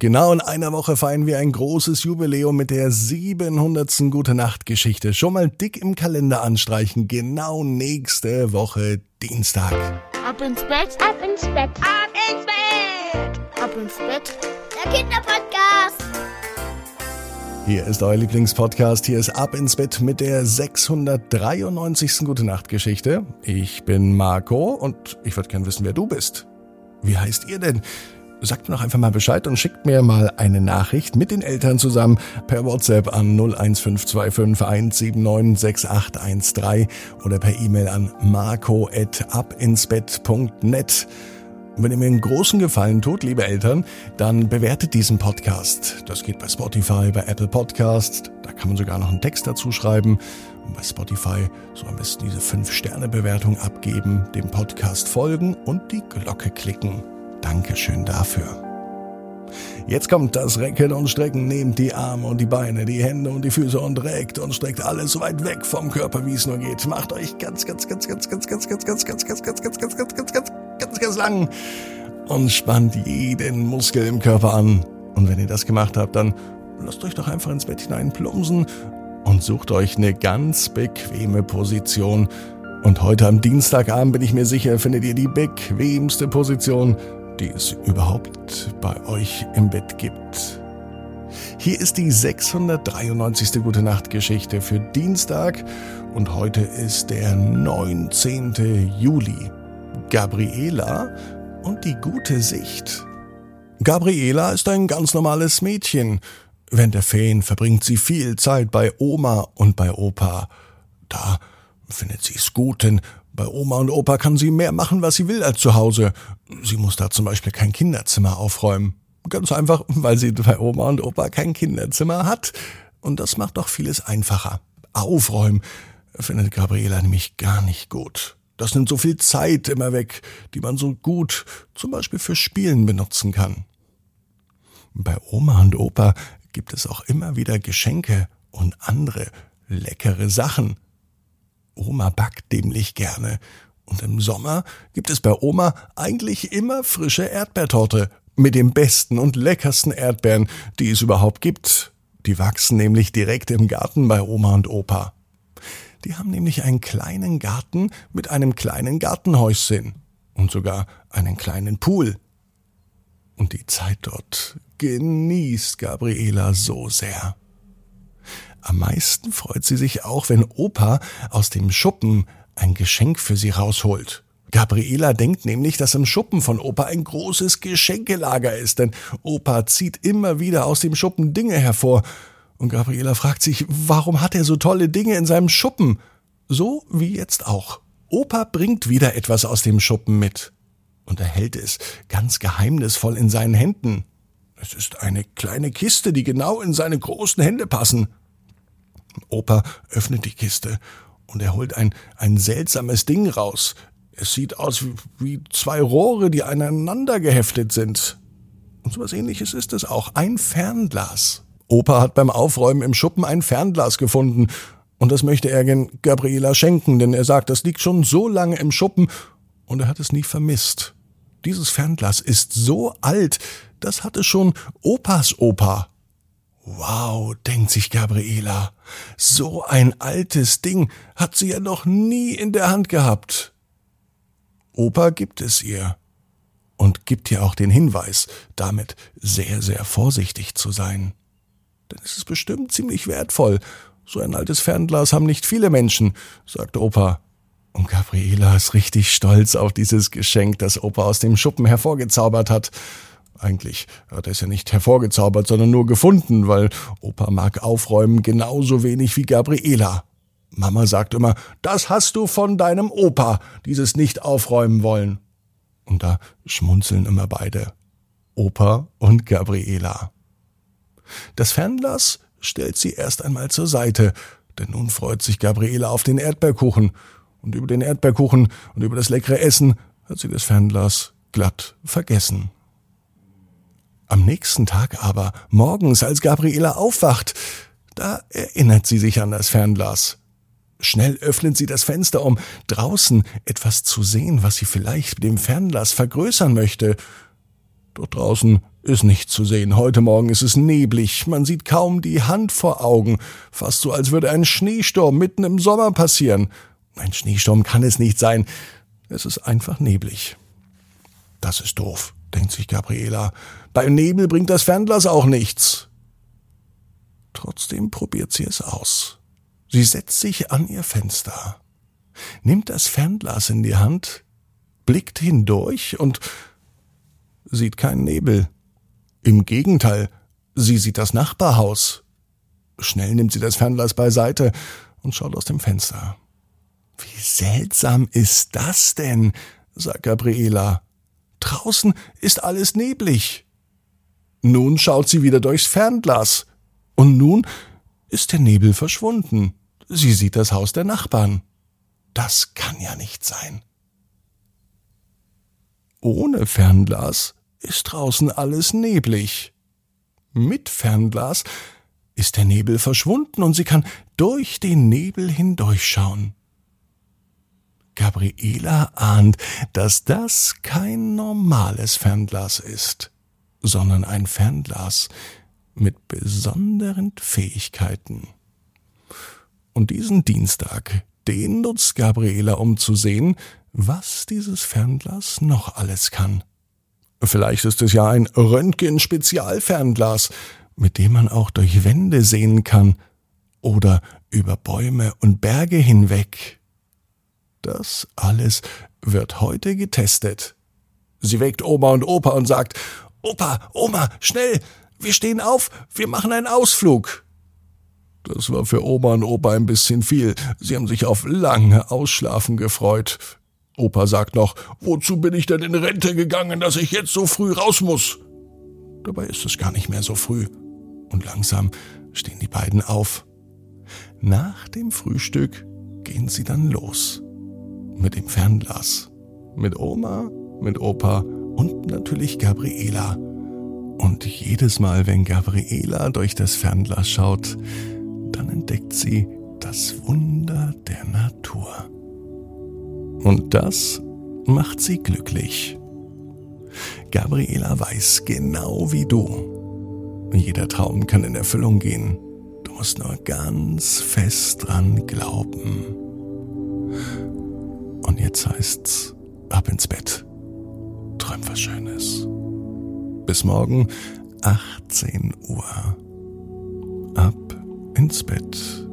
Genau in einer Woche feiern wir ein großes Jubiläum mit der 700. Gute Nacht Geschichte. Schon mal dick im Kalender anstreichen. Genau nächste Woche Dienstag. Ab ins Bett, ab ins Bett, ab ins Bett, ab ins Bett. Der Kinderpodcast. Hier ist euer Lieblingspodcast. Hier ist Ab ins Bett mit der 693. Gute Nacht Geschichte. Ich bin Marco und ich würde gern wissen, wer du bist. Wie heißt ihr denn? Sagt mir doch einfach mal Bescheid und schickt mir mal eine Nachricht mit den Eltern zusammen per WhatsApp an 01525 1796813 oder per E-Mail an marco.abinsbett.net. Wenn ihr mir einen großen Gefallen tut, liebe Eltern, dann bewertet diesen Podcast. Das geht bei Spotify, bei Apple Podcasts. Da kann man sogar noch einen Text dazu schreiben. Und bei Spotify so am besten diese 5-Sterne-Bewertung abgeben, dem Podcast folgen und die Glocke klicken. Dankeschön dafür. Jetzt kommt das Recken und Strecken. Nehmt die Arme und die Beine, die Hände und die Füße und reckt und streckt alles so weit weg vom Körper, wie es nur geht. Macht euch ganz, ganz, ganz, ganz, ganz, ganz, ganz, ganz, ganz, ganz, ganz, ganz, ganz, ganz, ganz, ganz, ganz, ganz lang und spannt jeden Muskel im Körper an. Und wenn ihr das gemacht habt, dann lasst euch doch einfach ins Bett hinein plumpsen und sucht euch eine ganz bequeme Position. Und heute am Dienstagabend bin ich mir sicher, findet ihr die bequemste Position, die es überhaupt bei euch im Bett gibt. Hier ist die 693. Gute Nacht Geschichte für Dienstag und heute ist der 19. Juli. Gabriela und die gute Sicht. Gabriela ist ein ganz normales Mädchen. Während der Ferien verbringt sie viel Zeit bei Oma und bei Opa. Da findet sie es gut, denn bei Oma und Opa kann sie mehr machen, was sie will als zu Hause. Sie muss da zum Beispiel kein Kinderzimmer aufräumen. Ganz einfach, weil sie bei Oma und Opa kein Kinderzimmer hat. Und das macht doch vieles einfacher. Aufräumen findet Gabriela nämlich gar nicht gut. Das nimmt so viel Zeit immer weg, die man so gut zum Beispiel für Spielen benutzen kann. Bei Oma und Opa gibt es auch immer wieder Geschenke und andere leckere Sachen. Oma backt dämlich gerne. Und im Sommer gibt es bei Oma eigentlich immer frische Erdbeertorte mit den besten und leckersten Erdbeeren, die es überhaupt gibt. Die wachsen nämlich direkt im Garten bei Oma und Opa. Die haben nämlich einen kleinen Garten mit einem kleinen Gartenhäuschen und sogar einen kleinen Pool. Und die Zeit dort genießt Gabriela so sehr. Am meisten freut sie sich auch, wenn Opa aus dem Schuppen ein Geschenk für sie rausholt. Gabriela denkt nämlich, dass im Schuppen von Opa ein großes Geschenkelager ist, denn Opa zieht immer wieder aus dem Schuppen Dinge hervor. Und Gabriela fragt sich, warum hat er so tolle Dinge in seinem Schuppen? So wie jetzt auch. Opa bringt wieder etwas aus dem Schuppen mit. Und er hält es ganz geheimnisvoll in seinen Händen. Es ist eine kleine Kiste, die genau in seine großen Hände passen. Opa öffnet die Kiste und er holt ein, ein seltsames Ding raus. Es sieht aus wie, wie zwei Rohre, die aneinander geheftet sind. Und so was ähnliches ist es auch. Ein Fernglas. Opa hat beim Aufräumen im Schuppen ein Fernglas gefunden. Und das möchte er gen Gabriela schenken, denn er sagt, das liegt schon so lange im Schuppen und er hat es nie vermisst. Dieses Fernglas ist so alt, das hatte schon Opas Opa. Wow, denkt sich Gabriela, so ein altes Ding hat sie ja noch nie in der Hand gehabt. Opa gibt es ihr und gibt ihr auch den Hinweis, damit sehr, sehr vorsichtig zu sein. Denn es ist bestimmt ziemlich wertvoll. So ein altes Fernglas haben nicht viele Menschen, sagt Opa. Und Gabriela ist richtig stolz auf dieses Geschenk, das Opa aus dem Schuppen hervorgezaubert hat. Eigentlich hat er es ja nicht hervorgezaubert, sondern nur gefunden, weil Opa mag aufräumen genauso wenig wie Gabriela. Mama sagt immer, das hast du von deinem Opa, dieses nicht aufräumen wollen. Und da schmunzeln immer beide. Opa und Gabriela. Das Fernglas stellt sie erst einmal zur Seite, denn nun freut sich Gabriela auf den Erdbeerkuchen. Und über den Erdbeerkuchen und über das leckere Essen hat sie das Fernglas glatt vergessen. Am nächsten Tag aber, morgens, als Gabriela aufwacht, da erinnert sie sich an das Fernglas. Schnell öffnet sie das Fenster, um draußen etwas zu sehen, was sie vielleicht mit dem Fernglas vergrößern möchte. Dort draußen Ist nicht zu sehen. Heute Morgen ist es neblig. Man sieht kaum die Hand vor Augen. Fast so, als würde ein Schneesturm mitten im Sommer passieren. Ein Schneesturm kann es nicht sein. Es ist einfach neblig. Das ist doof, denkt sich Gabriela. Beim Nebel bringt das Fernglas auch nichts. Trotzdem probiert sie es aus. Sie setzt sich an ihr Fenster, nimmt das Fernglas in die Hand, blickt hindurch und sieht keinen Nebel. Im Gegenteil, sie sieht das Nachbarhaus. Schnell nimmt sie das Fernglas beiseite und schaut aus dem Fenster. Wie seltsam ist das denn? sagt Gabriela. Draußen ist alles neblig. Nun schaut sie wieder durchs Fernglas. Und nun ist der Nebel verschwunden. Sie sieht das Haus der Nachbarn. Das kann ja nicht sein. Ohne Fernglas ist draußen alles neblig. Mit Fernglas ist der Nebel verschwunden und sie kann durch den Nebel hindurchschauen. Gabriela ahnt, dass das kein normales Fernglas ist, sondern ein Fernglas mit besonderen Fähigkeiten. Und diesen Dienstag, den nutzt Gabriela, um zu sehen, was dieses Fernglas noch alles kann. Vielleicht ist es ja ein Röntgen-Spezialfernglas, mit dem man auch durch Wände sehen kann oder über Bäume und Berge hinweg. Das alles wird heute getestet. Sie weckt Oma und Opa und sagt, Opa, Oma, schnell, wir stehen auf, wir machen einen Ausflug. Das war für Oma und Opa ein bisschen viel. Sie haben sich auf lange Ausschlafen gefreut. Opa sagt noch, wozu bin ich denn in Rente gegangen, dass ich jetzt so früh raus muss? Dabei ist es gar nicht mehr so früh. Und langsam stehen die beiden auf. Nach dem Frühstück gehen sie dann los mit dem Fernglas. Mit Oma, mit Opa und natürlich Gabriela. Und jedes Mal, wenn Gabriela durch das Fernglas schaut, dann entdeckt sie das Wunder der Natur. Und das macht sie glücklich. Gabriela weiß genau wie du. Jeder Traum kann in Erfüllung gehen. Du musst nur ganz fest dran glauben. Jetzt heißt's, ab ins Bett. Träum was Schönes. Bis morgen, 18 Uhr. Ab ins Bett.net.